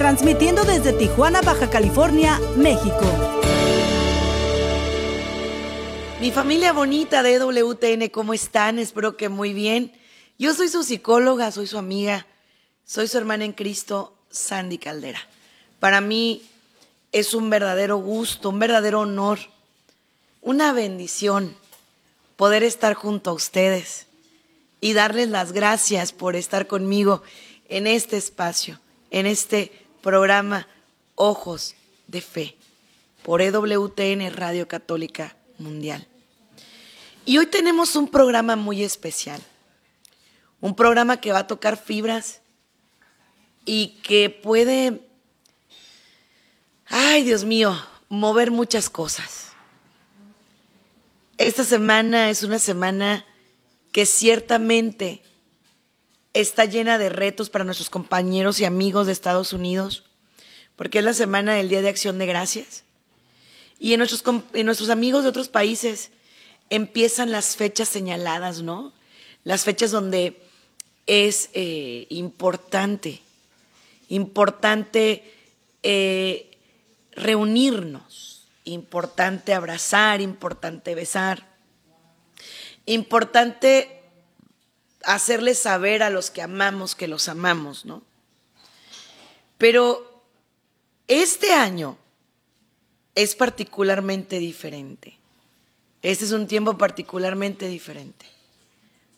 transmitiendo desde Tijuana, Baja California, México. Mi familia bonita de WTN, ¿cómo están? Espero que muy bien. Yo soy su psicóloga, soy su amiga, soy su hermana en Cristo, Sandy Caldera. Para mí es un verdadero gusto, un verdadero honor, una bendición poder estar junto a ustedes y darles las gracias por estar conmigo en este espacio, en este programa Ojos de Fe por EWTN Radio Católica Mundial. Y hoy tenemos un programa muy especial, un programa que va a tocar fibras y que puede, ay Dios mío, mover muchas cosas. Esta semana es una semana que ciertamente está llena de retos para nuestros compañeros y amigos de Estados Unidos, porque es la semana del Día de Acción de Gracias. Y en nuestros, en nuestros amigos de otros países empiezan las fechas señaladas, ¿no? Las fechas donde es eh, importante, importante eh, reunirnos Importante abrazar, importante besar, importante hacerles saber a los que amamos que los amamos, ¿no? Pero este año es particularmente diferente. Este es un tiempo particularmente diferente,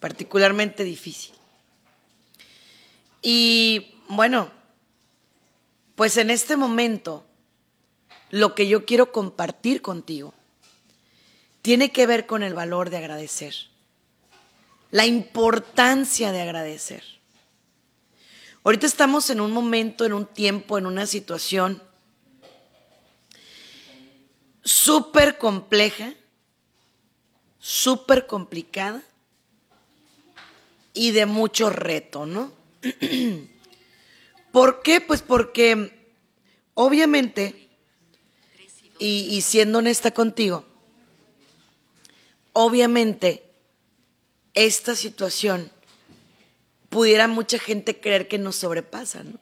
particularmente difícil. Y bueno, pues en este momento lo que yo quiero compartir contigo tiene que ver con el valor de agradecer, la importancia de agradecer. Ahorita estamos en un momento, en un tiempo, en una situación súper compleja, súper complicada y de mucho reto, ¿no? ¿Por qué? Pues porque obviamente y, siendo honesta contigo, obviamente esta situación pudiera mucha gente creer que nos sobrepasa, ¿no?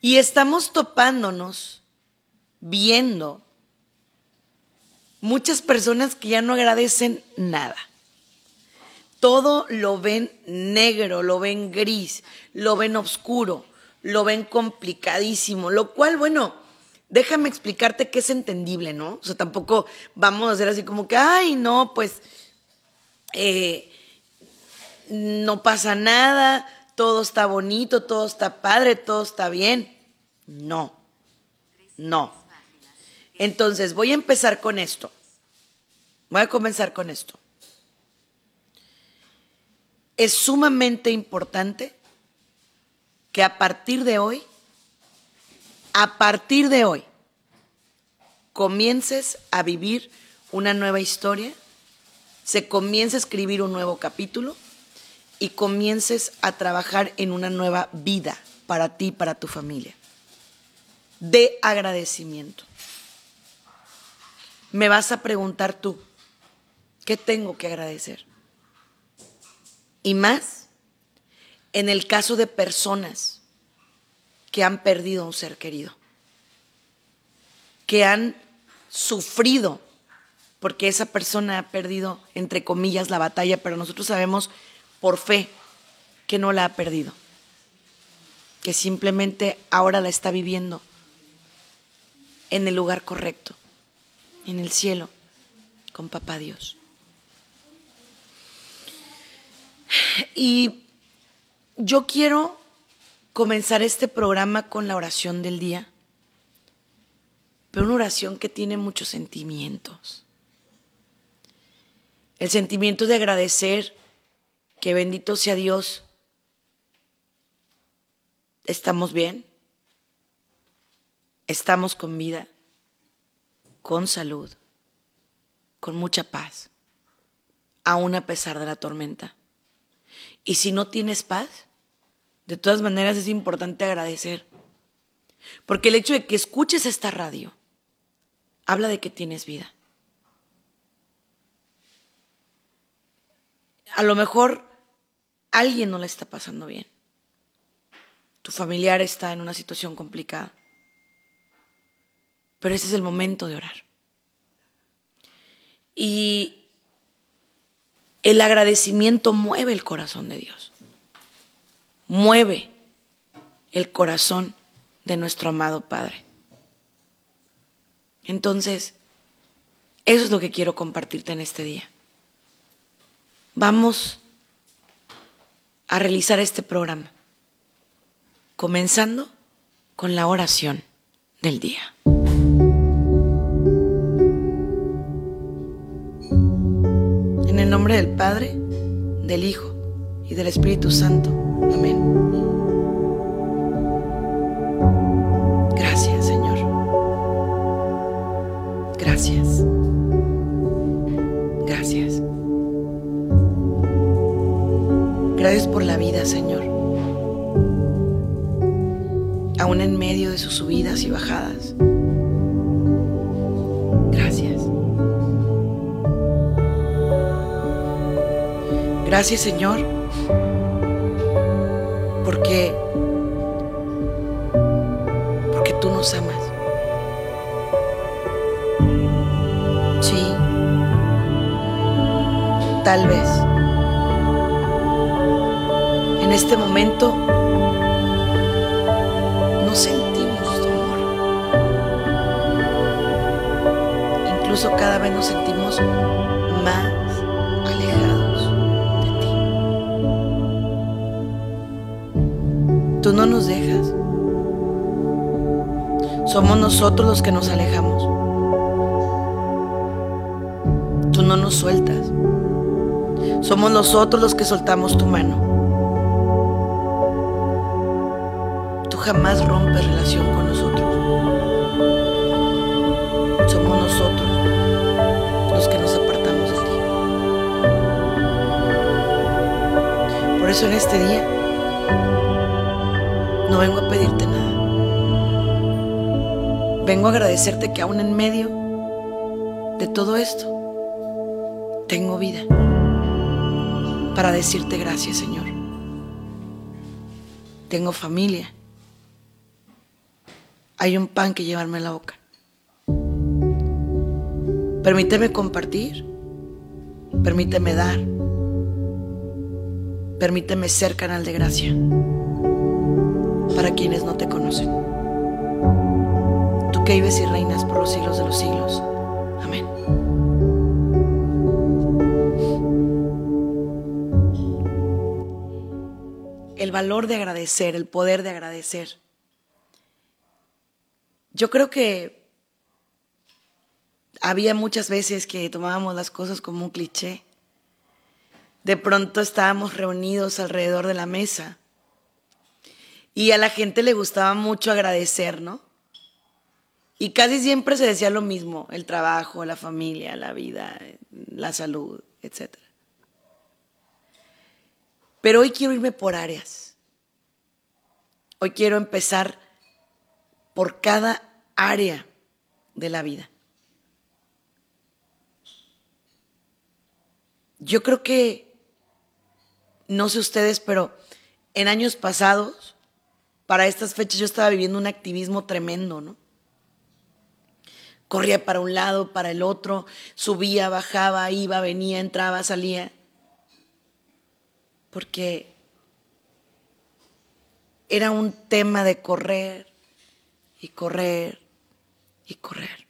Y estamos topándonos, viendo muchas personas que ya no agradecen nada. Todo lo ven negro, lo ven gris, lo ven oscuro, lo ven complicadísimo, lo cual, bueno, déjame explicarte que es entendible, ¿no? O sea, tampoco vamos a hacer así como que, ay, no, pues eh, no pasa nada, todo está bonito, todo está padre, todo está bien. No, no. Entonces, voy a empezar con esto. Voy a comenzar con esto. Es sumamente importante que a partir de hoy a partir de hoy comiences a vivir una nueva historia, se comience a escribir un nuevo capítulo y comiences a trabajar en una nueva vida para ti, para tu familia, de agradecimiento. Me vas a preguntar tú, ¿qué tengo que agradecer? Y más, en el caso de personas que han perdido a un ser querido, que han sufrido porque esa persona ha perdido, entre comillas, la batalla, pero nosotros sabemos por fe que no la ha perdido, que simplemente ahora la está viviendo en el lugar correcto, en el cielo, con Papá Dios. Y yo quiero comenzar este programa con la oración del día, pero una oración que tiene muchos sentimientos. El sentimiento de agradecer que bendito sea Dios, estamos bien, estamos con vida, con salud, con mucha paz, aún a pesar de la tormenta. Y si no tienes paz, de todas maneras es importante agradecer. Porque el hecho de que escuches esta radio habla de que tienes vida. A lo mejor alguien no la está pasando bien. Tu familiar está en una situación complicada. Pero ese es el momento de orar. Y el agradecimiento mueve el corazón de Dios. Mueve el corazón de nuestro amado Padre. Entonces, eso es lo que quiero compartirte en este día. Vamos a realizar este programa, comenzando con la oración del día. En el nombre del Padre, del Hijo y del Espíritu Santo. Amén. Gracias, Señor. Gracias. Gracias por la vida, Señor. Aún en medio de sus subidas y bajadas. Gracias. Gracias, Señor, porque porque tú nos amas. Sí. Tal vez en este momento no sentimos tu amor. Incluso cada vez nos sentimos más alejados de ti. Tú no nos dejas. Somos nosotros los que nos alejamos. Tú no nos sueltas. Somos nosotros los que soltamos tu mano. Jamás rompes relación con nosotros. Somos nosotros los que nos apartamos de ti. Por eso en este día no vengo a pedirte nada. Vengo a agradecerte que aún en medio de todo esto tengo vida para decirte gracias, Señor. Tengo familia hay un pan que llevarme en la boca. Permíteme compartir, permíteme dar, permíteme ser canal de gracia para quienes no te conocen. Tú que vives y reinas por los siglos de los siglos. Amén. El valor de agradecer, el poder de agradecer yo creo que había muchas veces que tomábamos las cosas como un cliché. De pronto estábamos reunidos alrededor de la mesa y a la gente le gustaba mucho agradecer, ¿no? Y casi siempre se decía lo mismo, el trabajo, la familia, la vida, la salud, etc. Pero hoy quiero irme por áreas. Hoy quiero empezar por cada área de la vida. Yo creo que, no sé ustedes, pero en años pasados, para estas fechas yo estaba viviendo un activismo tremendo, ¿no? Corría para un lado, para el otro, subía, bajaba, iba, venía, entraba, salía. Porque era un tema de correr y correr y correr.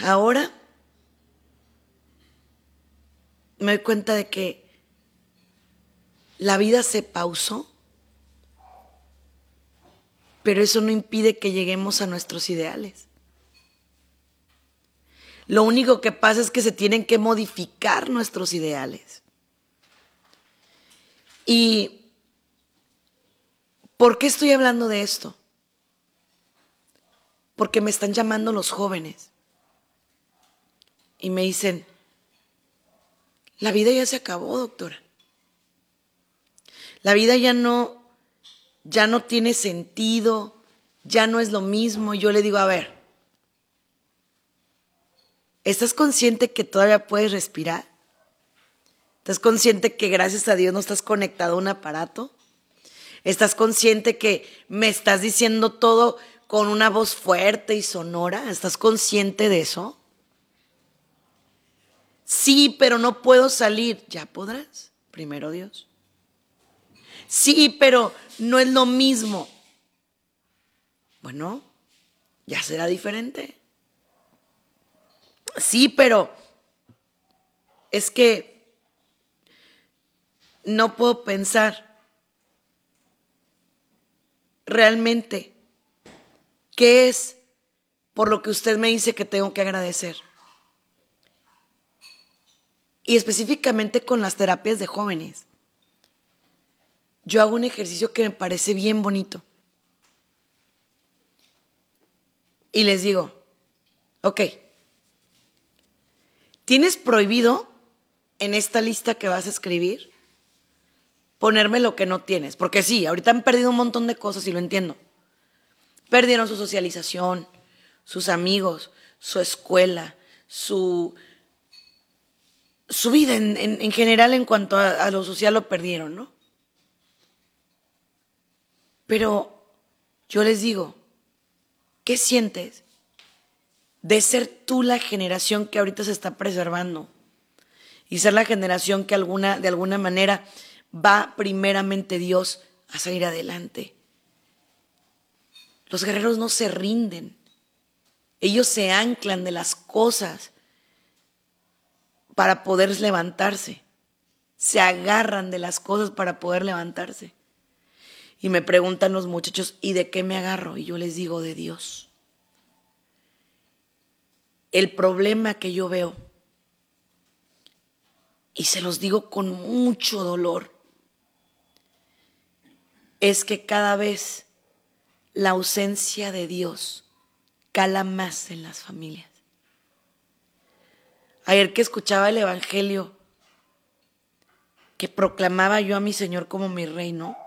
Ahora me doy cuenta de que la vida se pausó, pero eso no impide que lleguemos a nuestros ideales. Lo único que pasa es que se tienen que modificar nuestros ideales. Y ¿Por qué estoy hablando de esto? Porque me están llamando los jóvenes y me dicen, la vida ya se acabó, doctora. La vida ya no, ya no tiene sentido, ya no es lo mismo. Yo le digo, a ver, ¿estás consciente que todavía puedes respirar? ¿Estás consciente que gracias a Dios no estás conectado a un aparato? ¿Estás consciente que me estás diciendo todo con una voz fuerte y sonora? ¿Estás consciente de eso? Sí, pero no puedo salir. Ya podrás, primero Dios. Sí, pero no es lo mismo. Bueno, ya será diferente. Sí, pero es que no puedo pensar realmente qué es por lo que usted me dice que tengo que agradecer y específicamente con las terapias de jóvenes. Yo hago un ejercicio que me parece bien bonito. Y les digo, ok, tienes prohibido en esta lista que vas a escribir ponerme lo que no tienes, porque sí, ahorita han perdido un montón de cosas y lo entiendo. Perdieron su socialización, sus amigos, su escuela, su su vida en, general en cuanto a, a, lo social lo perdieron, ¿no? Pero yo les digo, ¿qué sientes de ser tú la generación que ahorita se está preservando? Y ser la generación que alguna, de alguna manera va primeramente Dios a salir adelante. Los guerreros no se rinden. Ellos se anclan de las cosas para poder levantarse. Se agarran de las cosas para poder levantarse. Y me preguntan los muchachos, ¿y de qué me agarro? Y yo les digo, de Dios. El problema que yo veo, y se los digo con mucho dolor, es que cada vez la ausencia de Dios cala más en las familias. Ayer que escuchaba el Evangelio, que proclamaba yo a mi Señor como mi reino,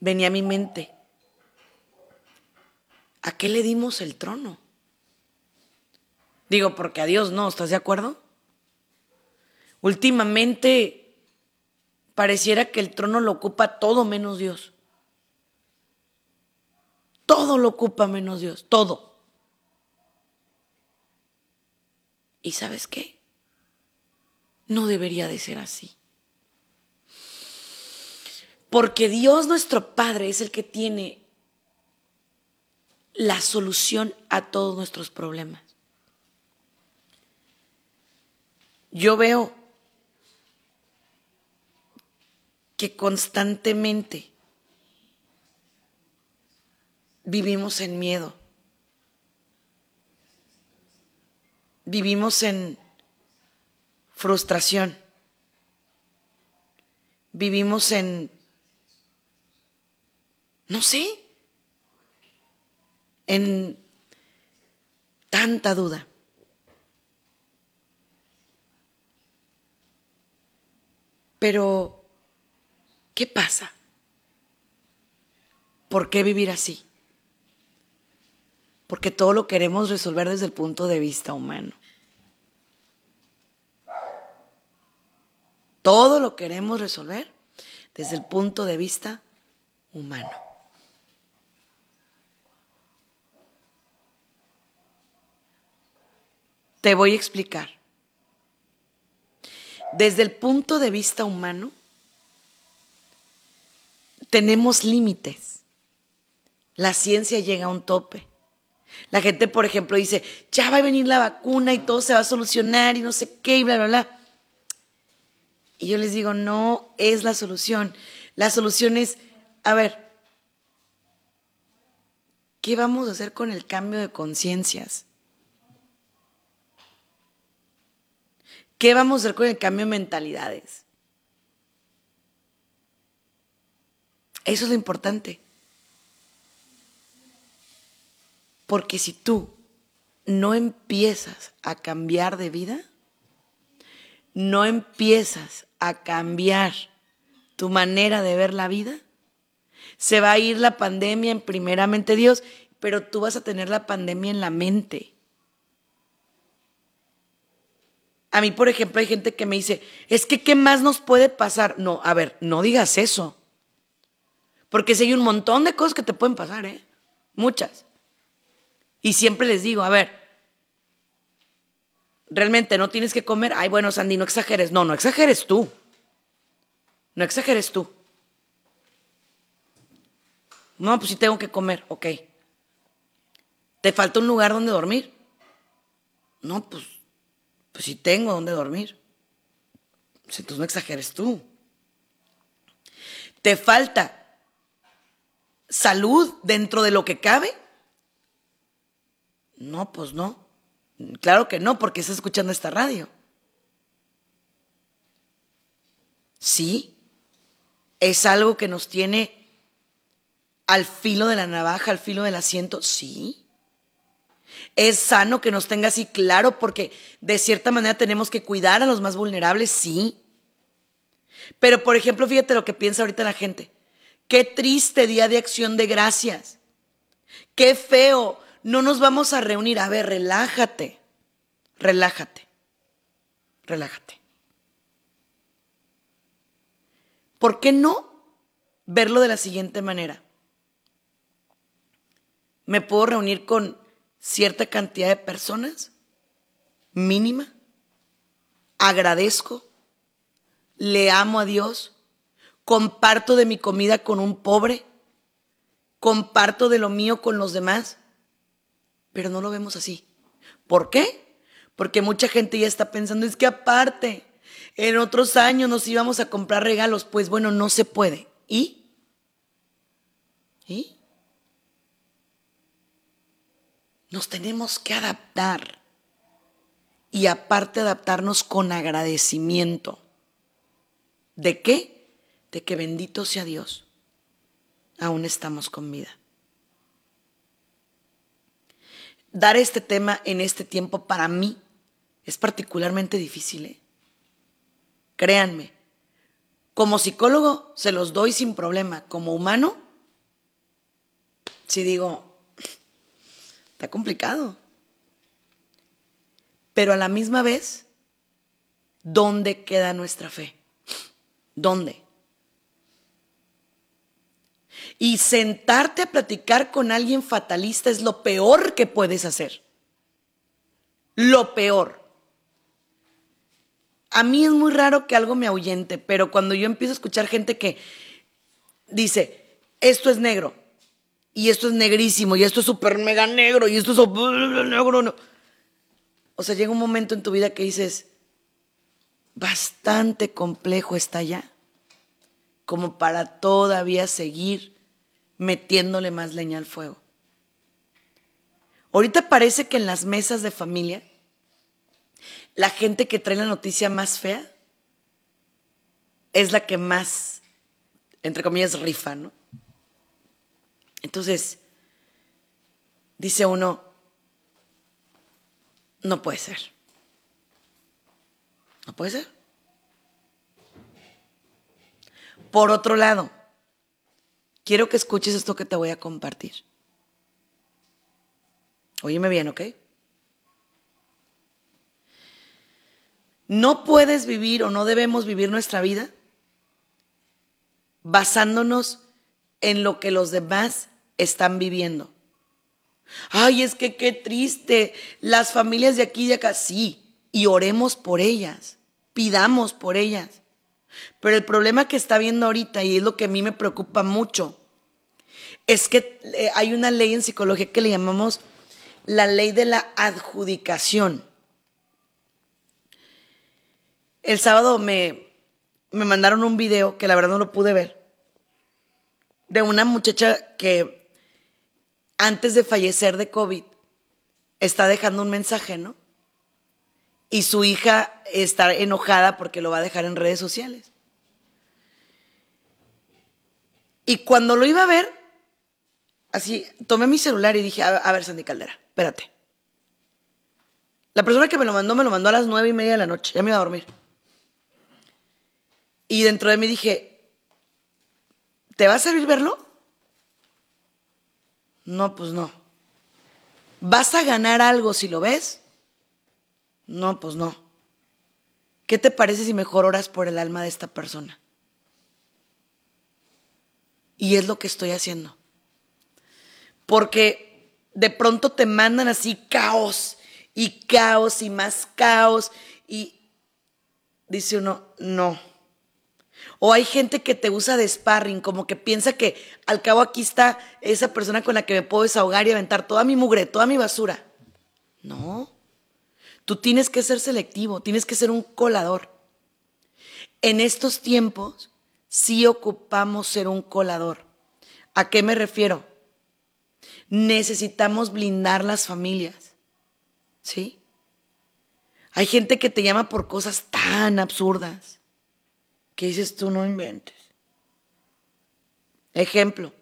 venía a mi mente, ¿a qué le dimos el trono? Digo, porque a Dios no, ¿estás de acuerdo? Últimamente pareciera que el trono lo ocupa todo menos Dios. Todo lo ocupa menos Dios, todo. ¿Y sabes qué? No debería de ser así. Porque Dios nuestro Padre es el que tiene la solución a todos nuestros problemas. Yo veo que constantemente vivimos en miedo. vivimos en frustración, vivimos en, no sé, en tanta duda. Pero, ¿qué pasa? ¿Por qué vivir así? porque todo lo queremos resolver desde el punto de vista humano. Todo lo queremos resolver desde el punto de vista humano. Te voy a explicar. Desde el punto de vista humano, tenemos límites. La ciencia llega a un tope. La gente, por ejemplo, dice, ya va a venir la vacuna y todo se va a solucionar y no sé qué y bla, bla, bla. Y yo les digo, no es la solución. La solución es, a ver, ¿qué vamos a hacer con el cambio de conciencias? ¿Qué vamos a hacer con el cambio de mentalidades? Eso es lo importante. Porque si tú no empiezas a cambiar de vida, no empiezas a cambiar tu manera de ver la vida, se va a ir la pandemia en primeramente Dios, pero tú vas a tener la pandemia en la mente. A mí, por ejemplo, hay gente que me dice, es que ¿qué más nos puede pasar? No, a ver, no digas eso. Porque si hay un montón de cosas que te pueden pasar, ¿eh? Muchas. Y siempre les digo, a ver, realmente no tienes que comer. Ay, bueno, Sandy, no exageres. No, no exageres tú. No exageres tú. No, pues sí tengo que comer, ok. ¿Te falta un lugar donde dormir? No, pues, pues sí tengo donde dormir. Pues entonces no exageres tú. ¿Te falta salud dentro de lo que cabe? No, pues no. Claro que no, porque estás escuchando esta radio. Sí, es algo que nos tiene al filo de la navaja, al filo del asiento, sí. Es sano que nos tenga así claro porque de cierta manera tenemos que cuidar a los más vulnerables, sí. Pero por ejemplo, fíjate lo que piensa ahorita la gente. Qué triste día de acción de gracias. Qué feo no nos vamos a reunir. A ver, relájate, relájate, relájate. ¿Por qué no verlo de la siguiente manera? Me puedo reunir con cierta cantidad de personas, mínima, agradezco, le amo a Dios, comparto de mi comida con un pobre, comparto de lo mío con los demás pero no lo vemos así. ¿Por qué? Porque mucha gente ya está pensando, es que aparte, en otros años nos íbamos a comprar regalos, pues bueno, no se puede. ¿Y? ¿Y? Nos tenemos que adaptar. Y aparte adaptarnos con agradecimiento. ¿De qué? De que bendito sea Dios. Aún estamos con vida dar este tema en este tiempo para mí es particularmente difícil. ¿eh? Créanme, como psicólogo se los doy sin problema. Como humano, si digo, está complicado. Pero a la misma vez, ¿dónde queda nuestra fe? ¿Dónde? Y sentarte a platicar con alguien fatalista es lo peor que puedes hacer. Lo peor. A mí es muy raro que algo me ahuyente, pero cuando yo empiezo a escuchar gente que dice, esto es negro, y esto es negrísimo, y esto es súper mega negro, y esto es negro, no. O sea, llega un momento en tu vida que dices, bastante complejo está ya, como para todavía seguir metiéndole más leña al fuego. Ahorita parece que en las mesas de familia, la gente que trae la noticia más fea es la que más, entre comillas, rifa, ¿no? Entonces, dice uno, no puede ser. No puede ser. Por otro lado, quiero que escuches esto que te voy a compartir. Óyeme bien, ¿ok? No puedes vivir o no debemos vivir nuestra vida basándonos en lo que los demás están viviendo. Ay, es que qué triste. Las familias de aquí y de acá, sí. Y oremos por ellas. Pidamos por ellas. Pero el problema que está viendo ahorita, y es lo que a mí me preocupa mucho, es que eh, hay una ley en psicología que le llamamos la ley de la adjudicación. El sábado me, me mandaron un video que la verdad no lo pude ver, de una muchacha que antes de fallecer de COVID está dejando un mensaje, ¿no? y su hija está enojada porque lo va a dejar en redes sociales. Y cuando lo iba a ver, así, tomé mi celular y dije, a, ver, Sandy Caldera, espérate. La persona que me lo mandó, me lo mandó a las nueve y media de la noche, ya me iba a dormir. Y dentro de mí dije, ¿te va a servir verlo? No, pues no. ¿Vas a ganar algo si lo ves? No, pues no. ¿Qué te parece si mejor oras por el alma de esta persona? Y es lo que estoy haciendo. Porque de pronto te mandan así caos y caos y más caos y dice uno, no. O hay gente que te usa de sparring, como que piensa que al cabo aquí está esa persona con la que me puedo desahogar y aventar toda mi mugre, toda mi basura. No. Tú tienes que ser selectivo, tienes que ser un colador. En estos tiempos sí ocupamos ser un colador. ¿A qué me refiero? Necesitamos blindar las familias. ¿Sí? Hay gente que te llama por cosas tan absurdas que dices tú no inventes. Ejemplo.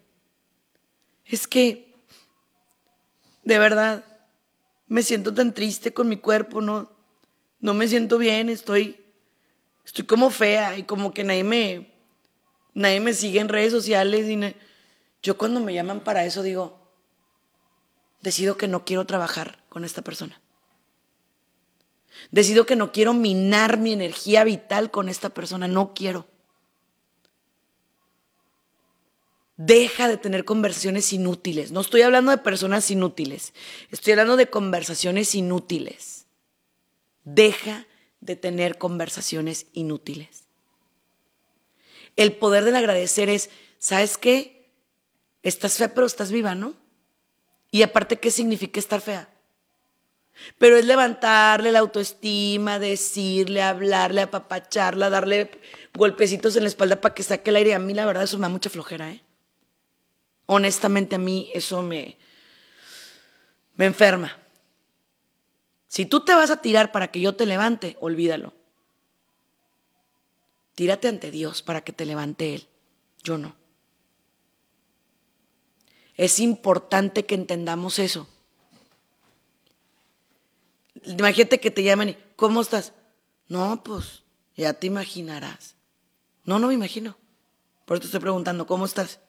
Es que, de verdad, me siento tan triste con mi cuerpo, no, no me siento bien, estoy, estoy como fea y como que nadie me, nadie me sigue en redes sociales. Y yo cuando me llaman para eso digo, decido que no quiero trabajar con esta persona. Decido que no quiero minar mi energía vital con esta persona, no quiero. Deja de tener conversaciones inútiles. No estoy hablando de personas inútiles, estoy hablando de conversaciones inútiles. Deja de tener conversaciones inútiles. El poder del agradecer es, ¿sabes qué? Estás fea, pero estás viva, ¿no? Y aparte, ¿qué significa estar fea? Pero es levantarle la autoestima, decirle, hablarle, apapacharla, darle golpecitos en la espalda para que saque el aire. A mí la verdad eso me da mucha flojera, ¿eh? Honestamente a mí eso me, me enferma. Si tú te vas a tirar para que yo te levante, olvídalo. Tírate ante Dios para que te levante Él. Yo no. Es importante que entendamos eso. Imagínate que te llaman y, ¿cómo estás? No, pues, ya te imaginarás. No, no me imagino. Por eso estoy preguntando, ¿cómo estás?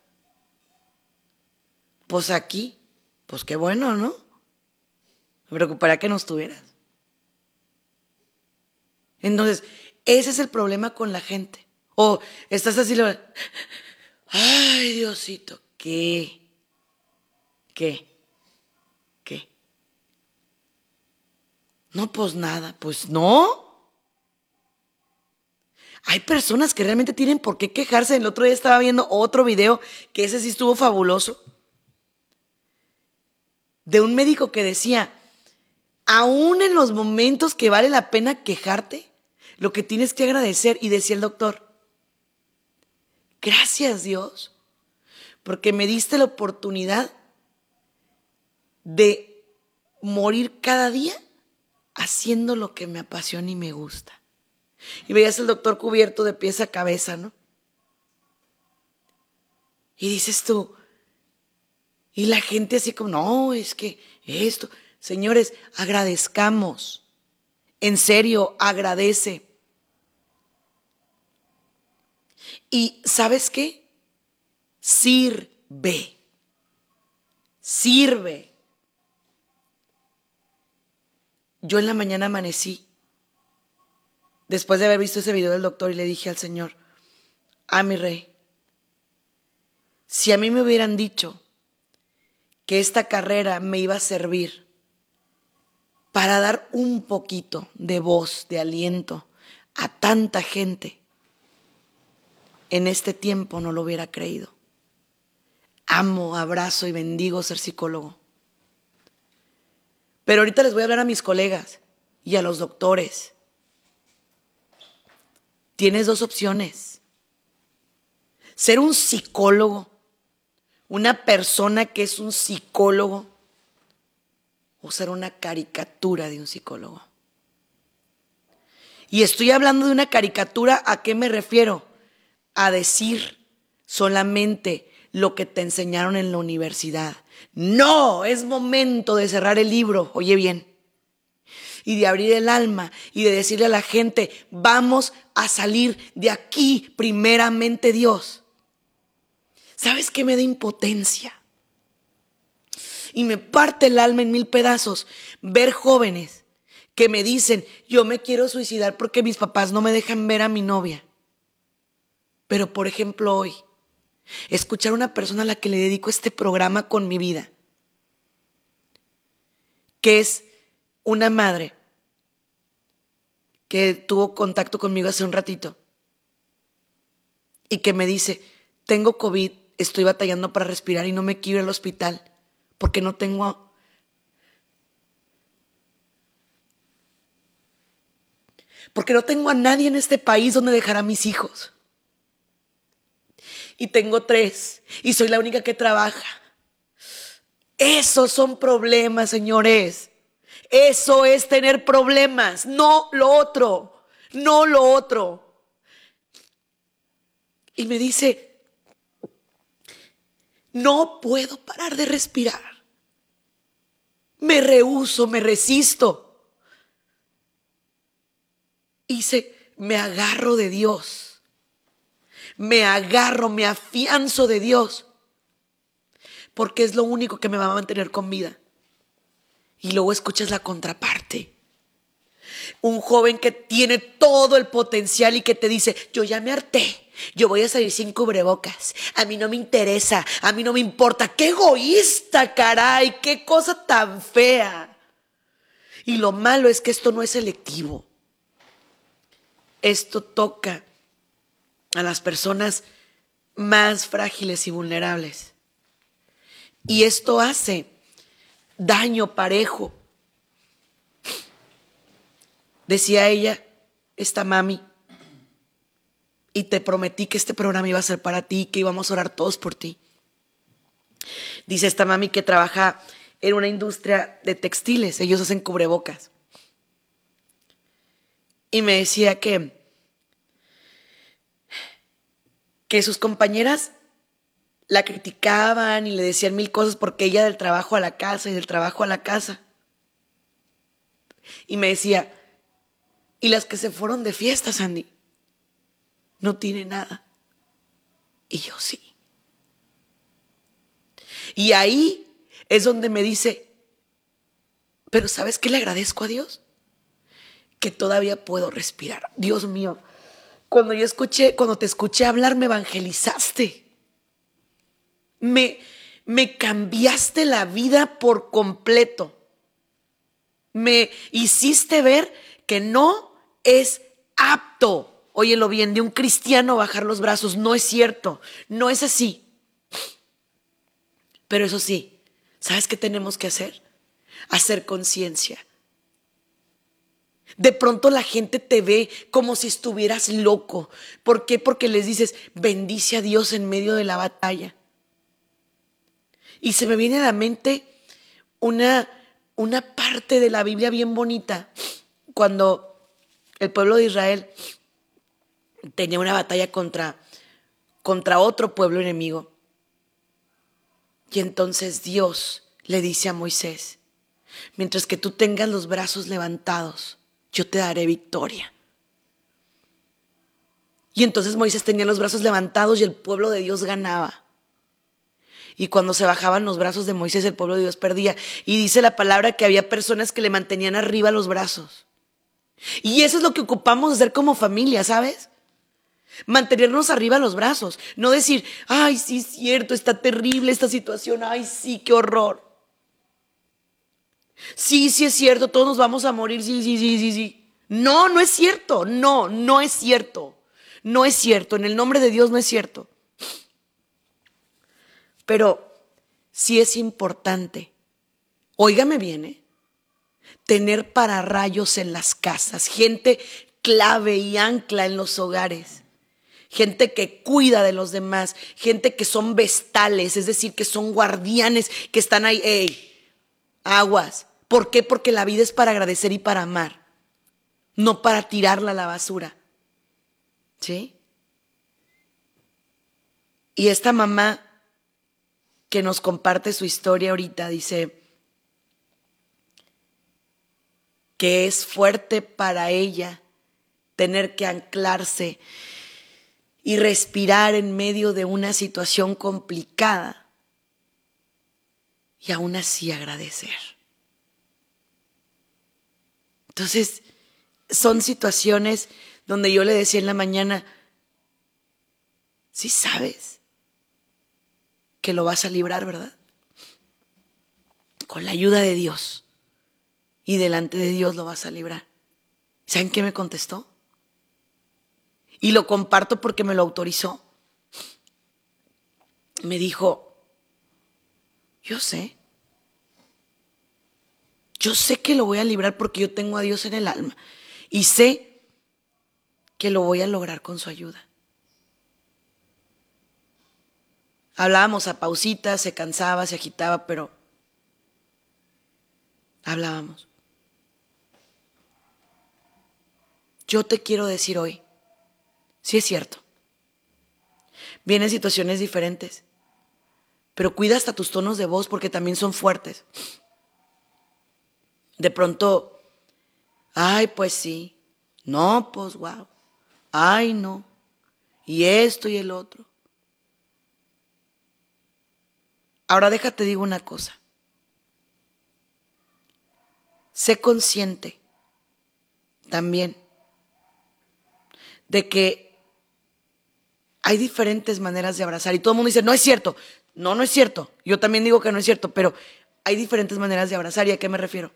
Pues aquí, pues qué bueno, ¿no? Me preocuparía que no estuvieras. Entonces, ese es el problema con la gente. O estás así, ay Diosito, ¿qué? ¿Qué? ¿Qué? No, pues nada, pues no. Hay personas que realmente tienen por qué quejarse. El otro día estaba viendo otro video que ese sí estuvo fabuloso de un médico que decía, aún en los momentos que vale la pena quejarte, lo que tienes que agradecer, y decía el doctor, gracias Dios, porque me diste la oportunidad de morir cada día haciendo lo que me apasiona y me gusta. Y veías al doctor cubierto de pies a cabeza, ¿no? Y dices tú, y la gente así como, no, es que esto, señores, agradezcamos. En serio, agradece. Y sabes qué? Sirve. Sirve. Yo en la mañana amanecí, después de haber visto ese video del doctor, y le dije al Señor, a ah, mi rey, si a mí me hubieran dicho que esta carrera me iba a servir para dar un poquito de voz, de aliento a tanta gente, en este tiempo no lo hubiera creído. Amo, abrazo y bendigo ser psicólogo. Pero ahorita les voy a hablar a mis colegas y a los doctores. Tienes dos opciones. Ser un psicólogo una persona que es un psicólogo o ser una caricatura de un psicólogo. Y estoy hablando de una caricatura, ¿a qué me refiero? A decir solamente lo que te enseñaron en la universidad. No, es momento de cerrar el libro, oye bien, y de abrir el alma y de decirle a la gente, vamos a salir de aquí primeramente Dios. ¿Sabes qué me da impotencia? Y me parte el alma en mil pedazos ver jóvenes que me dicen, yo me quiero suicidar porque mis papás no me dejan ver a mi novia. Pero por ejemplo hoy, escuchar a una persona a la que le dedico este programa con mi vida, que es una madre que tuvo contacto conmigo hace un ratito y que me dice, tengo COVID, estoy batallando para respirar y no me quiero ir al hospital porque no tengo... Porque no tengo a nadie en este país donde dejar a mis hijos. Y tengo tres y soy la única que trabaja. Esos son problemas, señores. Eso es tener problemas, no lo otro, no lo otro. Y me dice, no puedo parar de respirar. Me rehuso, me resisto. Y dice, me agarro de Dios. Me agarro, me afianzo de Dios. Porque es lo único que me va a mantener con vida. Y luego escuchas la contraparte. Un joven que tiene todo el potencial y que te dice, yo ya me harté. Yo voy a salir sin cubrebocas. A mí no me interesa, a mí no me importa. Qué egoísta, caray, qué cosa tan fea. Y lo malo es que esto no es selectivo. Esto toca a las personas más frágiles y vulnerables. Y esto hace daño parejo. Decía ella, esta mami, y te prometí que este programa iba a ser para ti, que íbamos a orar todos por ti. Dice esta mami que trabaja en una industria de textiles, ellos hacen cubrebocas. Y me decía que, que sus compañeras la criticaban y le decían mil cosas porque ella del trabajo a la casa y del trabajo a la casa. Y me decía, ¿y las que se fueron de fiesta, Sandy? No tiene nada. Y yo sí. Y ahí es donde me dice, pero ¿sabes qué le agradezco a Dios? Que todavía puedo respirar. Dios mío, cuando yo escuché, cuando te escuché hablar, me evangelizaste. Me, me cambiaste la vida por completo. Me hiciste ver que no es apto, óyelo bien, de un cristiano bajar los brazos. No es cierto, no es así. Pero eso sí, ¿sabes qué tenemos que hacer? Hacer conciencia. De pronto la gente te ve como si estuvieras loco. ¿Por qué? Porque les dices, bendice a Dios en medio de la batalla. Y se me viene a la mente una, una parte de la Biblia bien bonita, cuando el pueblo de Israel tenía una batalla contra, contra otro pueblo enemigo. Y entonces Dios le dice a Moisés, mientras que tú tengas los brazos levantados, yo te daré victoria. Y entonces Moisés tenía los brazos levantados y el pueblo de Dios ganaba. Y cuando se bajaban los brazos de Moisés, el pueblo de Dios perdía. Y dice la palabra que había personas que le mantenían arriba los brazos. Y eso es lo que ocupamos hacer como familia, ¿sabes? Mantenernos arriba los brazos. No decir, ay, sí es cierto, está terrible esta situación, ay, sí, qué horror. Sí, sí es cierto, todos nos vamos a morir, sí, sí, sí, sí, sí. No, no es cierto, no, no es cierto. No es cierto, en el nombre de Dios no es cierto. Pero sí es importante, óigame bien, ¿eh? tener pararrayos en las casas, gente clave y ancla en los hogares, gente que cuida de los demás, gente que son vestales, es decir, que son guardianes, que están ahí, ¡ey! Aguas. ¿Por qué? Porque la vida es para agradecer y para amar, no para tirarla a la basura. ¿Sí? Y esta mamá que nos comparte su historia ahorita dice que es fuerte para ella tener que anclarse y respirar en medio de una situación complicada y aún así agradecer. Entonces, son situaciones donde yo le decía en la mañana, sí sabes que lo vas a librar, ¿verdad? Con la ayuda de Dios. Y delante de Dios lo vas a librar. ¿Saben qué me contestó? Y lo comparto porque me lo autorizó. Me dijo, yo sé. Yo sé que lo voy a librar porque yo tengo a Dios en el alma. Y sé que lo voy a lograr con su ayuda. Hablábamos a pausitas, se cansaba, se agitaba, pero hablábamos. Yo te quiero decir hoy, sí es cierto, vienen situaciones diferentes, pero cuida hasta tus tonos de voz porque también son fuertes. De pronto, ay, pues sí, no, pues wow, ay, no, y esto y el otro. Ahora déjate digo una cosa. Sé consciente también de que hay diferentes maneras de abrazar y todo el mundo dice, no es cierto. No, no es cierto. Yo también digo que no es cierto, pero hay diferentes maneras de abrazar y a qué me refiero.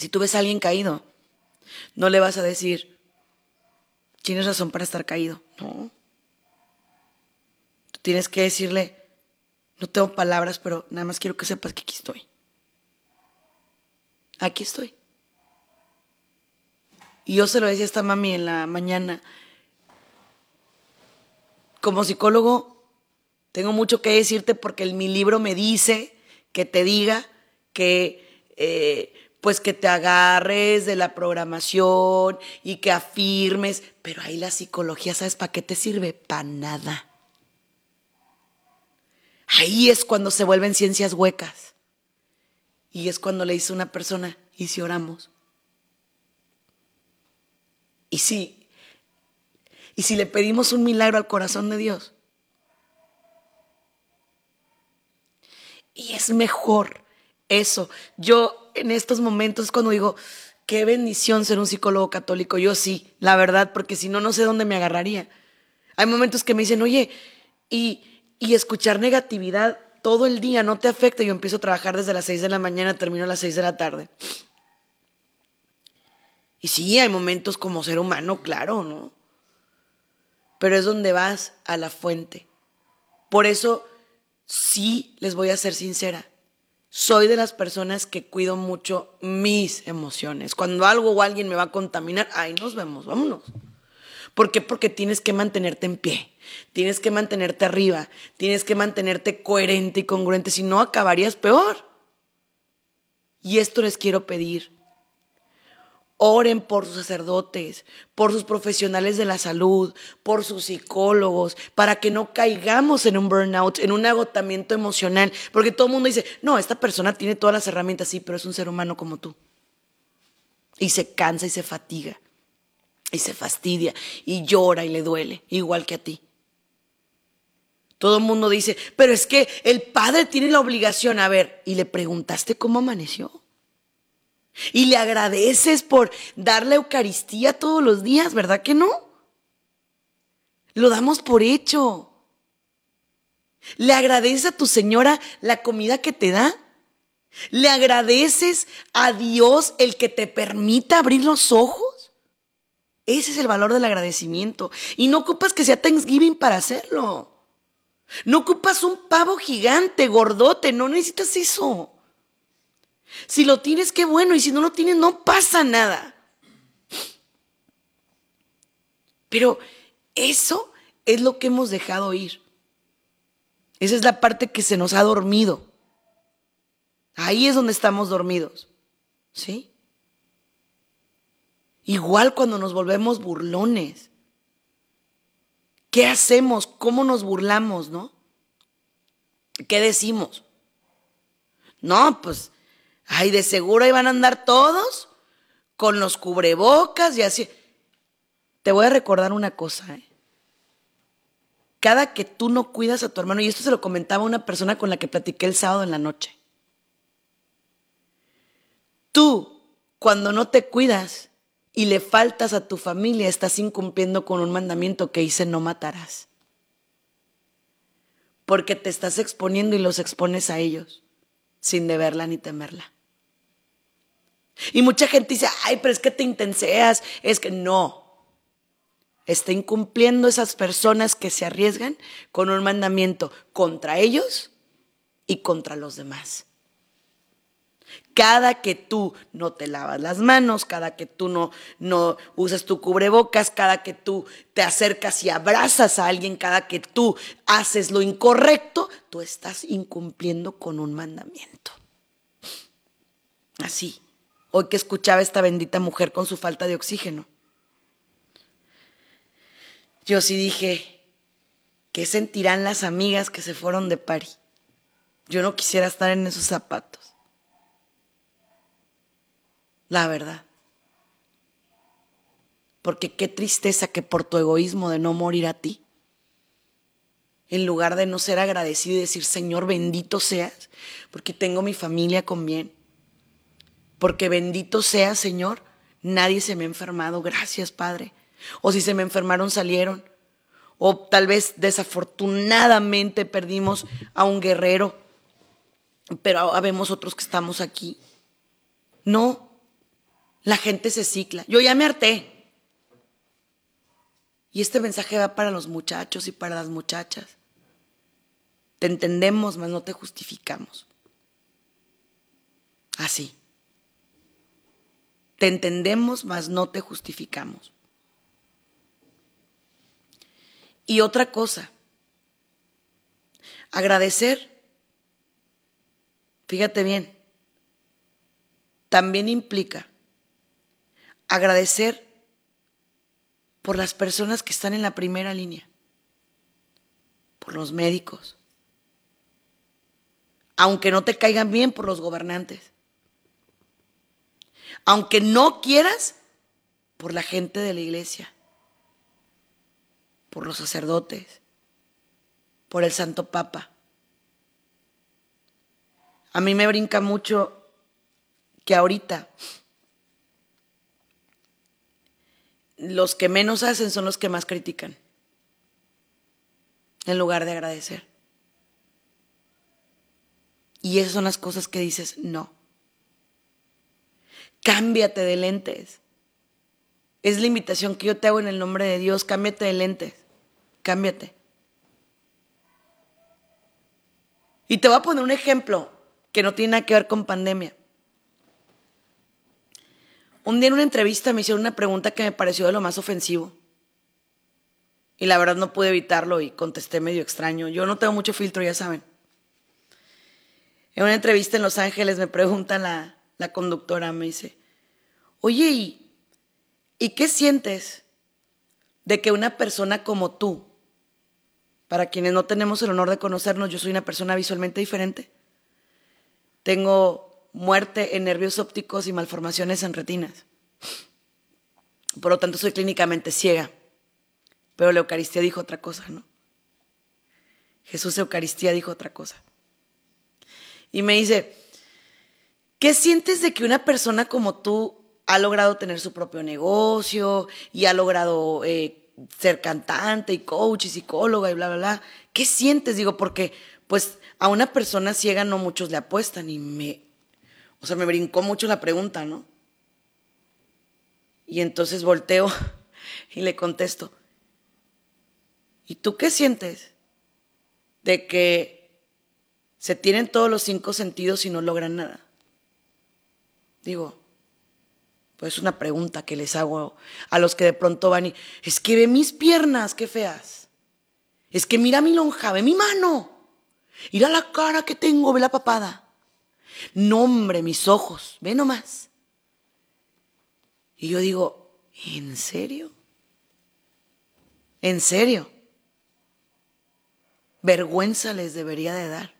Si tú ves a alguien caído, no le vas a decir, tienes razón para estar caído. No. Tú tienes que decirle, no tengo palabras, pero nada más quiero que sepas que aquí estoy. Aquí estoy. Y yo se lo decía a esta mami en la mañana. Como psicólogo, tengo mucho que decirte porque mi libro me dice que te diga que, eh, pues que te agarres de la programación y que afirmes, pero ahí la psicología, ¿sabes para qué te sirve? Para nada. Ahí es cuando se vuelven ciencias huecas. Y es cuando le dice una persona, ¿y si oramos? ¿Y si, y si le pedimos un milagro al corazón de Dios? Y es mejor eso. Yo en estos momentos cuando digo, qué bendición ser un psicólogo católico, yo sí, la verdad, porque si no, no sé dónde me agarraría. Hay momentos que me dicen, oye, y y escuchar negatividad todo el día no te afecta. Yo empiezo a trabajar desde las 6 de la mañana, termino a las 6 de la tarde. Y sí, hay momentos como ser humano, claro, ¿no? Pero es donde vas a la fuente. Por eso, sí, les voy a ser sincera. Soy de las personas que cuido mucho mis emociones. Cuando algo o alguien me va a contaminar, ahí nos vemos, vámonos. ¿Por qué? Porque tienes que mantenerte en pie, tienes que mantenerte arriba, tienes que mantenerte coherente y congruente, si no acabarías peor. Y esto les quiero pedir. Oren por sus sacerdotes, por sus profesionales de la salud, por sus psicólogos, para que no caigamos en un burnout, en un agotamiento emocional. Porque todo el mundo dice, no, esta persona tiene todas las herramientas, sí, pero es un ser humano como tú. Y se cansa y se fatiga y se fastidia y llora y le duele, igual que a ti. Todo el mundo dice, pero es que el padre tiene la obligación, a ver, y le preguntaste cómo amaneció. Y le agradeces por dar la Eucaristía todos los días, ¿verdad que no? Lo damos por hecho. ¿Le agradeces a tu señora la comida que te da? ¿Le agradeces a Dios el que te permita abrir los ojos? Ese es el valor del agradecimiento. Y no ocupas que sea Thanksgiving para hacerlo. No ocupas un pavo gigante, gordote, no necesitas eso. Si lo tienes, qué bueno, y si no lo tienes, no pasa nada. Pero eso es lo que hemos dejado ir. Esa es la parte que se nos ha dormido. Ahí es donde estamos dormidos. ¿Sí? Igual cuando nos volvemos burlones. ¿Qué hacemos? ¿Cómo nos burlamos, no? ¿Qué decimos? No, pues, ay, de seguro ahí van a andar todos con los cubrebocas y así. Te voy a recordar una cosa, ¿eh? Cada que tú no cuidas a tu hermano, y esto se lo comentaba una persona con la que platiqué el sábado en la noche. Tú, cuando no te cuidas y le faltas a tu familia, estás incumpliendo con un mandamiento que dice no matarás. Porque te estás exponiendo y los expones a ellos sin deberla ni temerla. Y mucha gente dice, ay, pero es que te intenseas, es que no. Está incumpliendo esas personas que se arriesgan con un mandamiento contra ellos y contra los demás. Cada que tú no te lavas las manos, cada que tú no, no usas tu cubrebocas, cada que tú te acercas y abrazas a alguien, cada que tú haces lo incorrecto, tú estás incumpliendo con un mandamiento. Así. Hoy que escuchaba esta bendita mujer con su falta de oxígeno. Yo sí dije, ¿qué sentirán las amigas que se fueron de París? Yo no quisiera estar en esos zapatos. La verdad. Porque qué tristeza que por tu egoísmo de no morir a ti, en lugar de no ser agradecido y decir, Señor, bendito seas, porque tengo mi familia con bien, porque bendito sea, Señor, nadie se me ha enfermado, gracias, Padre. O si se me enfermaron, salieron. O tal vez desafortunadamente perdimos a un guerrero, pero habemos otros que estamos aquí. No, la gente se cicla. Yo ya me harté. Y este mensaje va para los muchachos y para las muchachas. Te entendemos, mas no te justificamos. Así. Te entendemos, mas no te justificamos. Y otra cosa, agradecer, fíjate bien, también implica agradecer por las personas que están en la primera línea, por los médicos, aunque no te caigan bien por los gobernantes, aunque no quieras, por la gente de la iglesia, por los sacerdotes, por el Santo Papa. A mí me brinca mucho que ahorita los que menos hacen son los que más critican, en lugar de agradecer. Y esas son las cosas que dices, no. Cámbiate de lentes. Es la invitación que yo te hago en el nombre de Dios. Cámbiate de lentes. Cámbiate. Y te voy a poner un ejemplo que no tiene nada que ver con pandemia. Un día en una entrevista me hicieron una pregunta que me pareció de lo más ofensivo. Y la verdad no pude evitarlo y contesté medio extraño. Yo no tengo mucho filtro, ya saben. En una entrevista en Los Ángeles me pregunta la, la conductora, me dice, oye, ¿y, qué sientes de que una persona como tú, para quienes no tenemos el honor de conocernos, yo soy una persona visualmente diferente, tengo muerte en nervios ópticos y malformaciones en retinas. Por lo tanto, soy clínicamente ciega. Pero la Eucaristía dijo otra cosa, ¿no? Jesús Eucaristía dijo otra cosa. Y me dice, ¿Qué sientes de que una persona como tú ha logrado tener su propio negocio y ha logrado eh, ser cantante y coach y psicóloga y bla, bla, bla? ¿Qué sientes? Digo, porque pues a una persona ciega no muchos le apuestan y me, o sea, me brincó mucho la pregunta, ¿no? Y entonces volteo y le contesto, ¿y tú qué sientes de que se tienen todos los cinco sentidos y no logran nada? Digo, pues es una pregunta que les hago a los que de pronto van y, es que ve mis piernas, qué feas. Es que mira mi lonja, ve mi mano. Mira la cara que tengo, ve la papada. Nombre, mis ojos, ve nomás. Y yo digo, ¿en serio? ¿En serio? Vergüenza les debería de dar.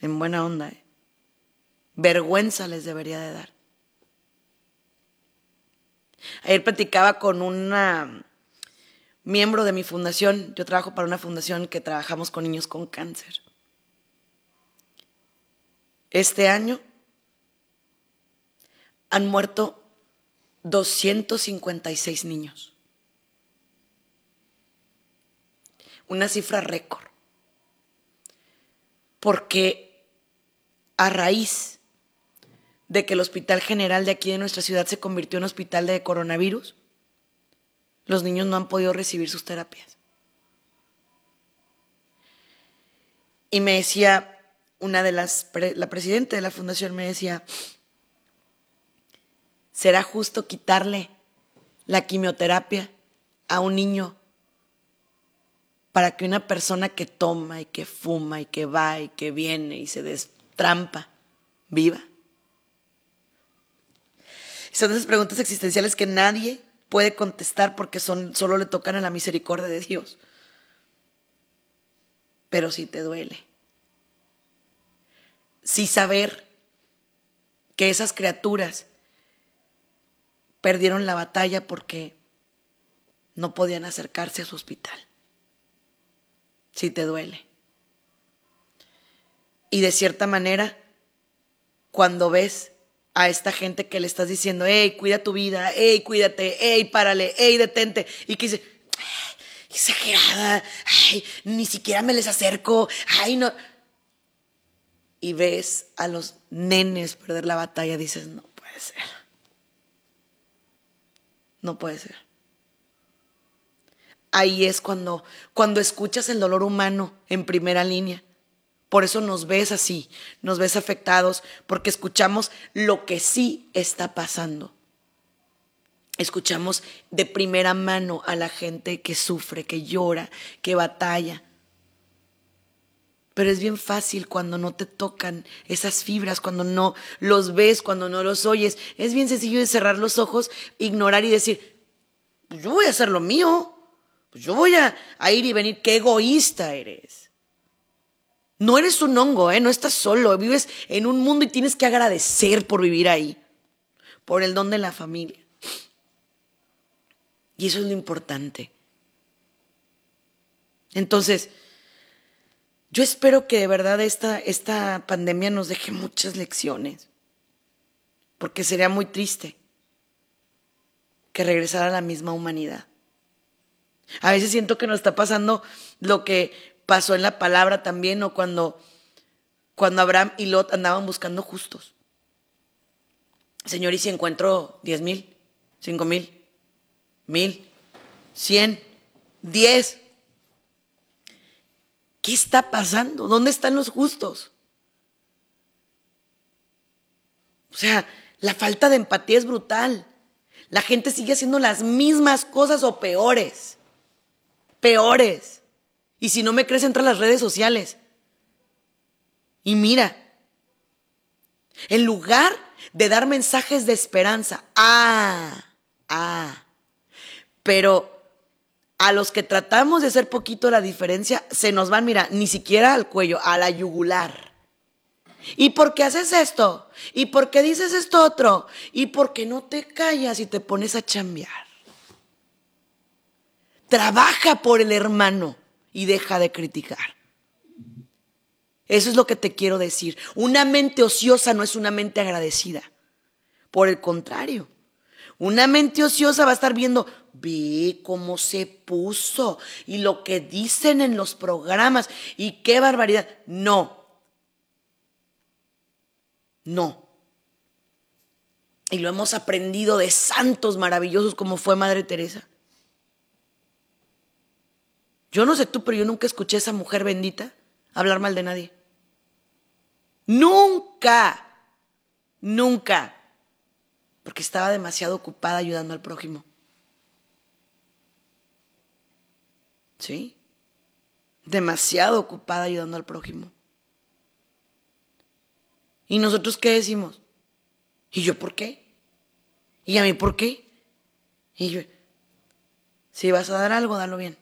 En buena onda, ¿eh? Vergüenza les debería de dar. Ayer platicaba con una miembro de mi fundación. Yo trabajo para una fundación que trabajamos con niños con cáncer. Este año han muerto 256 niños. Una cifra récord. Porque a raíz de que el Hospital General de aquí de nuestra ciudad se convirtió en hospital de coronavirus, los niños no han podido recibir sus terapias. Y me decía una de las, la presidenta de la fundación me decía, ¿será justo quitarle la quimioterapia a un niño para que una persona que toma y que fuma y que va y que viene y se destrampa viva? Son esas preguntas existenciales que nadie puede contestar porque son, solo le tocan a la misericordia de Dios. Pero si te duele. Sí saber que esas criaturas perdieron la batalla porque no podían acercarse a su hospital. Si te duele. Y de cierta manera, cuando ves a esta gente que le estás diciendo, hey, cuida tu vida, hey, cuídate, hey, párale, hey, detente. Y que dice, exagerada, ay, ni siquiera me les acerco, ay, no. Y ves a los nenes perder la batalla, dices, no puede ser. No puede ser. Ahí es cuando, cuando escuchas el dolor humano en primera línea por eso nos ves así, nos ves afectados, porque escuchamos lo que sí está pasando. Escuchamos de primera mano a la gente que sufre, que llora, que batalla. Pero es bien fácil cuando no te tocan esas fibras, cuando no los ves, cuando no los oyes. Es bien sencillo de cerrar los ojos, ignorar y decir, pues yo voy a hacer lo mío, pues yo voy a, a ir y venir. Qué egoísta eres. No eres un hongo, ¿eh? no estás solo, vives en un mundo y tienes que agradecer por vivir ahí, por el don de la familia. Y eso es lo importante. Entonces, yo espero que de verdad esta, esta pandemia nos deje muchas lecciones, porque sería muy triste que regresara a la misma humanidad. A veces siento que nos está pasando lo que pasó en la palabra también, o cuando, cuando Abraham y Lot andaban buscando justos. Señor, ¿y si encuentro diez mil, cinco mil, mil, cien, diez? ¿Qué está pasando? ¿Dónde están los justos? O sea, la falta de empatía es brutal. La gente sigue haciendo las mismas cosas o peores. Peores. Y si no me crees, entra a las redes sociales. Y mira, en lugar de dar mensajes de esperanza, ah, ah, pero a los que tratamos de hacer poquito la diferencia, se nos van, mira, ni siquiera al cuello, a la yugular. ¿Y por qué haces esto? ¿Y por qué dices esto otro? ¿Y por qué no te callas y te pones a chambear? Trabaja por el hermano y deja de criticar. Eso es lo que te quiero decir. Una mente ociosa no es una mente agradecida. Por el contrario, una mente ociosa va a estar viendo, ve cómo se puso y lo que dicen en los programas y qué barbaridad. No. No. Y lo hemos aprendido de santos maravillosos como fue Madre Teresa. Yo no sé tú, pero yo nunca escuché a esa mujer bendita hablar mal de nadie. Nunca, nunca, porque estaba demasiado ocupada ayudando al prójimo. ¿Sí? Demasiado ocupada ayudando al prójimo. ¿Y nosotros qué decimos? ¿Y yo por qué? ¿Y a mí por qué? Y yo, si vas a dar algo, dalo bien.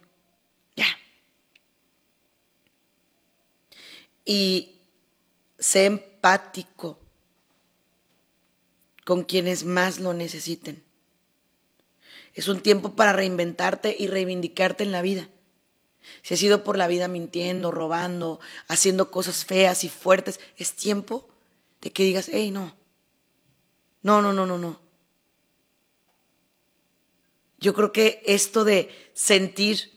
Y sé empático con quienes más lo necesiten. Es un tiempo para reinventarte y reivindicarte en la vida. Si has ido por la vida mintiendo, robando, haciendo cosas feas y fuertes, es tiempo de que digas, hey, no. No, no, no, no, no. Yo creo que esto de sentir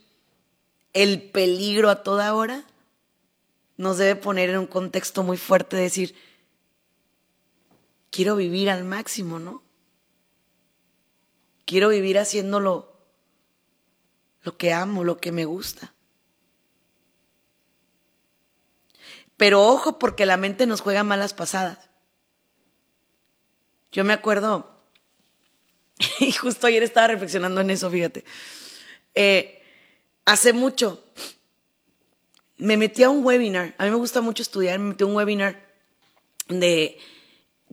el peligro a toda hora nos debe poner en un contexto muy fuerte de decir, quiero vivir al máximo, ¿no? Quiero vivir haciéndolo lo que amo, lo que me gusta. Pero ojo porque la mente nos juega malas pasadas. Yo me acuerdo, y justo ayer estaba reflexionando en eso, fíjate. Eh, hace mucho me metí a un webinar, a mí me gusta mucho estudiar, me metí a un webinar de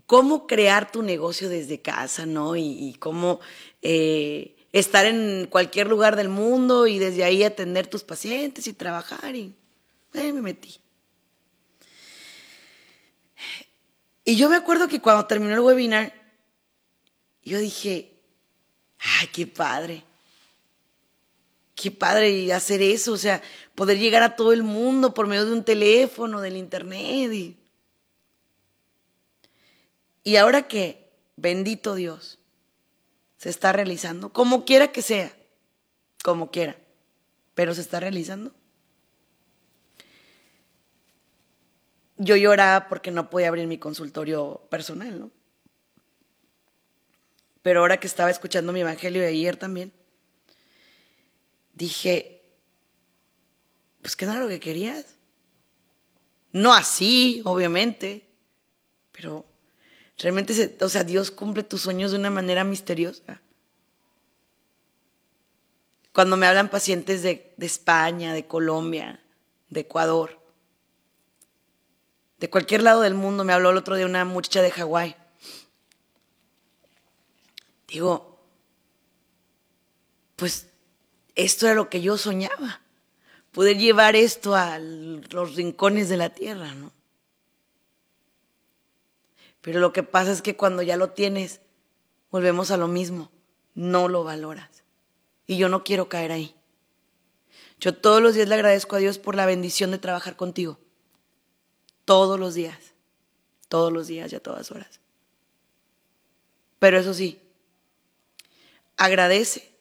cómo crear tu negocio desde casa, ¿no? Y, cómo eh, estar en cualquier lugar del mundo y desde ahí atender tus pacientes y trabajar. Y me metí. Y yo me acuerdo que cuando terminó el webinar, yo dije, ay, qué padre. Qué padre hacer eso, o sea, poder llegar a todo el mundo por medio de un teléfono, del internet. Y, y ahora que, bendito Dios, se está realizando, como quiera que sea, como quiera, pero se está realizando. yo lloraba porque no podía abrir mi consultorio personal, ¿no? Pero ahora que estaba escuchando mi evangelio de ayer también, dije, pues qué era lo que querías. No así, obviamente, pero realmente, o sea, Dios cumple tus sueños de una manera misteriosa. Cuando me hablan pacientes de, de España, de Colombia, de Ecuador, de cualquier lado del mundo. Me habló el otro día una muchacha de Hawái. Digo, pues esto era lo que yo soñaba, poder llevar esto a los rincones de la tierra, ¿no? Pero lo que pasa es que cuando ya lo tienes, volvemos a lo mismo, no lo valoras. Y yo no quiero caer ahí. Yo todos los días le agradezco a Dios por la bendición de trabajar contigo todos los días, todos los días y a todas horas. Pero eso sí, agradece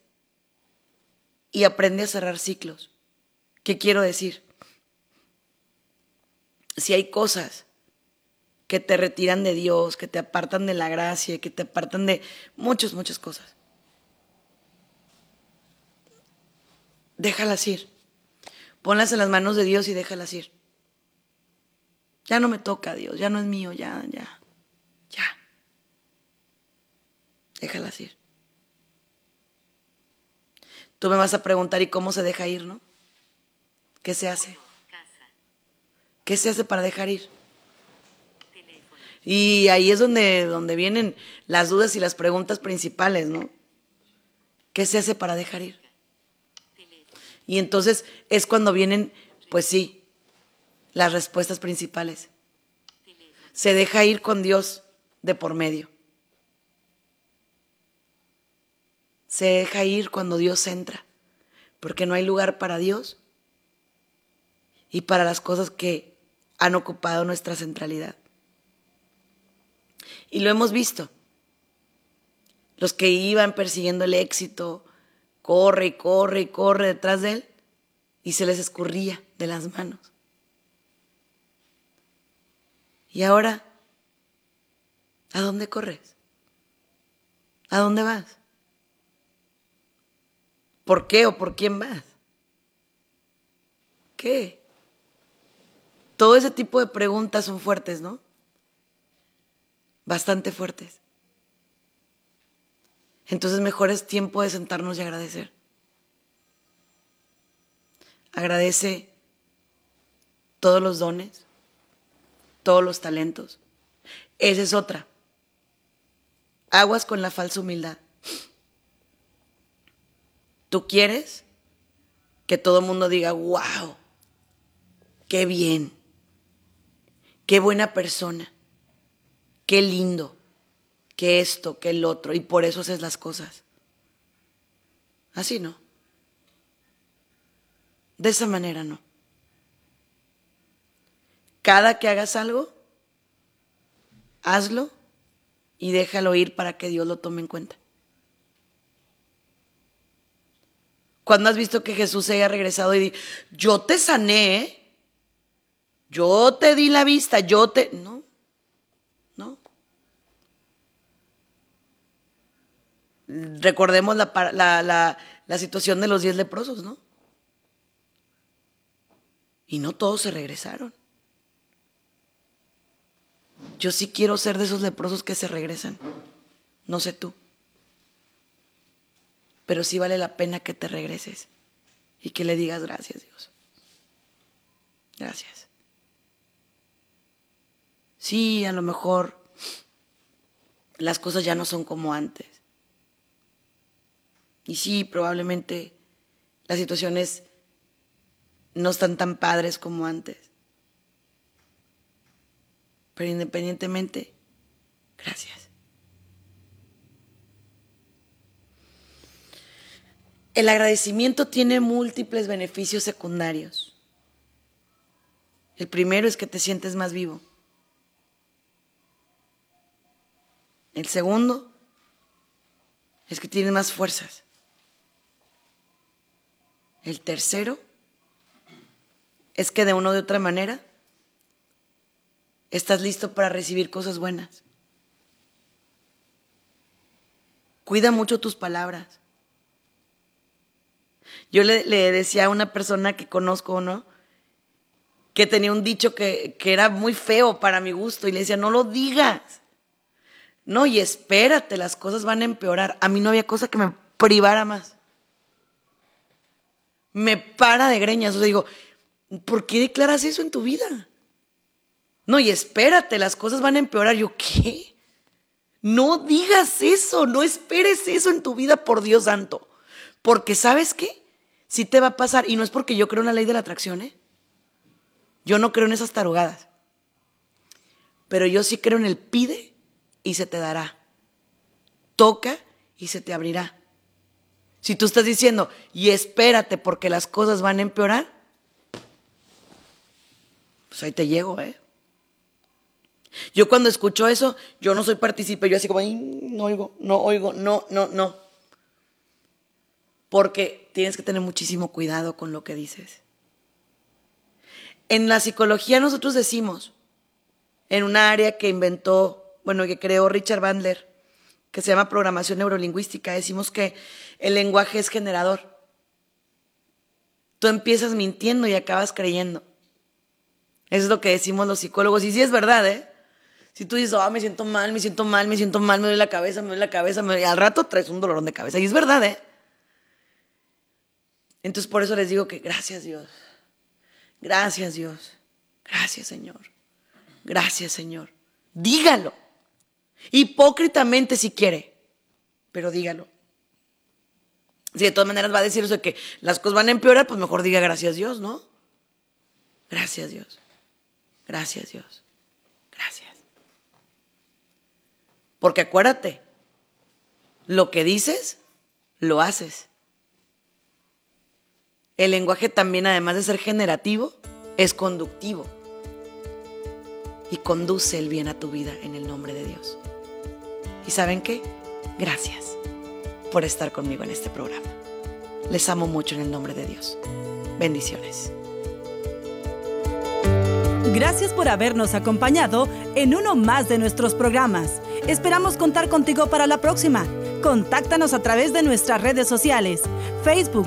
y aprende a cerrar ciclos. ¿Qué quiero decir? Si hay cosas que te retiran de Dios, que te apartan de la gracia, que te apartan de muchas, muchas cosas, déjalas ir. Ponlas en las manos de Dios y déjalas ir. Ya no me toca, Dios, ya no es mío, ya, ya, ya. Déjalas ir. Tú me vas a preguntar, ¿y cómo se deja ir, no? ¿Qué se hace? ¿Qué se hace para dejar ir? Y ahí es donde, donde vienen las dudas y las preguntas principales, ¿no? ¿Qué se hace para dejar ir? Y entonces es cuando vienen, pues sí, las respuestas principales. Se deja ir con Dios de por medio. Se deja ir cuando Dios entra, porque no hay lugar para Dios y para las cosas que han ocupado nuestra centralidad. Y lo hemos visto. Los que iban persiguiendo el éxito, corre y corre y corre detrás de él, y se les escurría de las manos. ¿Y ahora? ¿A dónde corres? ¿A dónde vas? ¿Por qué o por quién vas? ¿Qué? Todo ese tipo de preguntas son fuertes, ¿no? Bastante fuertes. Entonces mejor es tiempo de sentarnos y agradecer. Agradece todos los dones, todos los talentos. Esa es otra. Aguas con la falsa humildad. Tú quieres que todo el mundo diga, wow, qué bien, qué buena persona, qué lindo, qué esto, qué el otro, y por eso haces las cosas. Así no. De esa manera no. Cada que hagas algo, hazlo y déjalo ir para que Dios lo tome en cuenta. Cuando has visto que Jesús haya regresado y dice, yo te sané, yo te di la vista, yo te... No, no. Recordemos la, la, la situación de los diez leprosos, ¿no? Y no todos se regresaron. Yo sí quiero ser de esos leprosos que se regresan. No sé tú. Pero sí vale la pena que te regreses y que le digas gracias, Dios. Gracias. Sí, a lo mejor las cosas ya no son como antes. Y sí, probablemente las situaciones no están tan padres como antes. Pero independientemente, gracias. El agradecimiento tiene múltiples beneficios secundarios. El primero es que te sientes más vivo. El segundo es que tienes más fuerzas. El tercero es que de una u de otra manera estás listo para recibir cosas buenas. Cuida mucho tus palabras. Yo le, decía a una persona que conozco, ¿no? Que tenía un dicho que, que era muy feo para mi gusto y le decía, no lo digas. No, y espérate, las cosas van a empeorar. A mí no había cosa que me privara más. Me para de greñas. O sea, digo, ¿por qué declaras eso en tu vida? No, y espérate, las cosas van a empeorar. Yo, ¿qué? No digas eso, no esperes eso en tu vida, por Dios santo. Porque sabes qué? Si te va a pasar, y no es porque yo creo en la ley de la atracción, ¿eh? Yo no creo en esas tarugadas. Pero yo sí creo en el pide y se te dará. Toca y se te abrirá. Si tú estás diciendo, y espérate porque las cosas van a empeorar, pues ahí te llego, ¿eh? Yo cuando escucho eso, yo no soy partícipe, yo así como, no oigo, no oigo, no, no, no. Porque tienes que tener muchísimo cuidado con lo que dices. En la psicología nosotros decimos, en un área que inventó, bueno, que creó Richard Bandler, que se llama programación neurolingüística, decimos que el lenguaje es generador. Tú empiezas mintiendo y acabas creyendo. Eso es lo que decimos los psicólogos. Y sí es verdad, ¿eh? Si tú dices, ah, me siento mal, me siento mal, me siento mal, me duele la cabeza, me duele la cabeza, me... al rato traes un dolorón de cabeza. Y es verdad, ¿eh? Entonces por eso les digo que gracias Dios. Gracias Dios. Gracias Señor. Gracias Señor. Dígalo. Hipócritamente si quiere, pero dígalo. Si de todas maneras va a decir eso que las cosas van a empeorar, pues mejor diga gracias Dios, ¿no? Gracias Dios. Gracias Dios. Gracias. Porque acuérdate, lo que dices, lo haces. El lenguaje también, además de ser generativo, es conductivo y conduce el bien a tu vida en el nombre de Dios. ¿Y saben qué? Gracias por estar conmigo en este programa. Les amo mucho en el nombre de Dios. Bendiciones. Gracias por habernos acompañado en uno más de nuestros programas. Esperamos contar contigo para la próxima. Contáctanos a través de nuestras redes sociales, Facebook,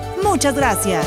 Muchas gracias.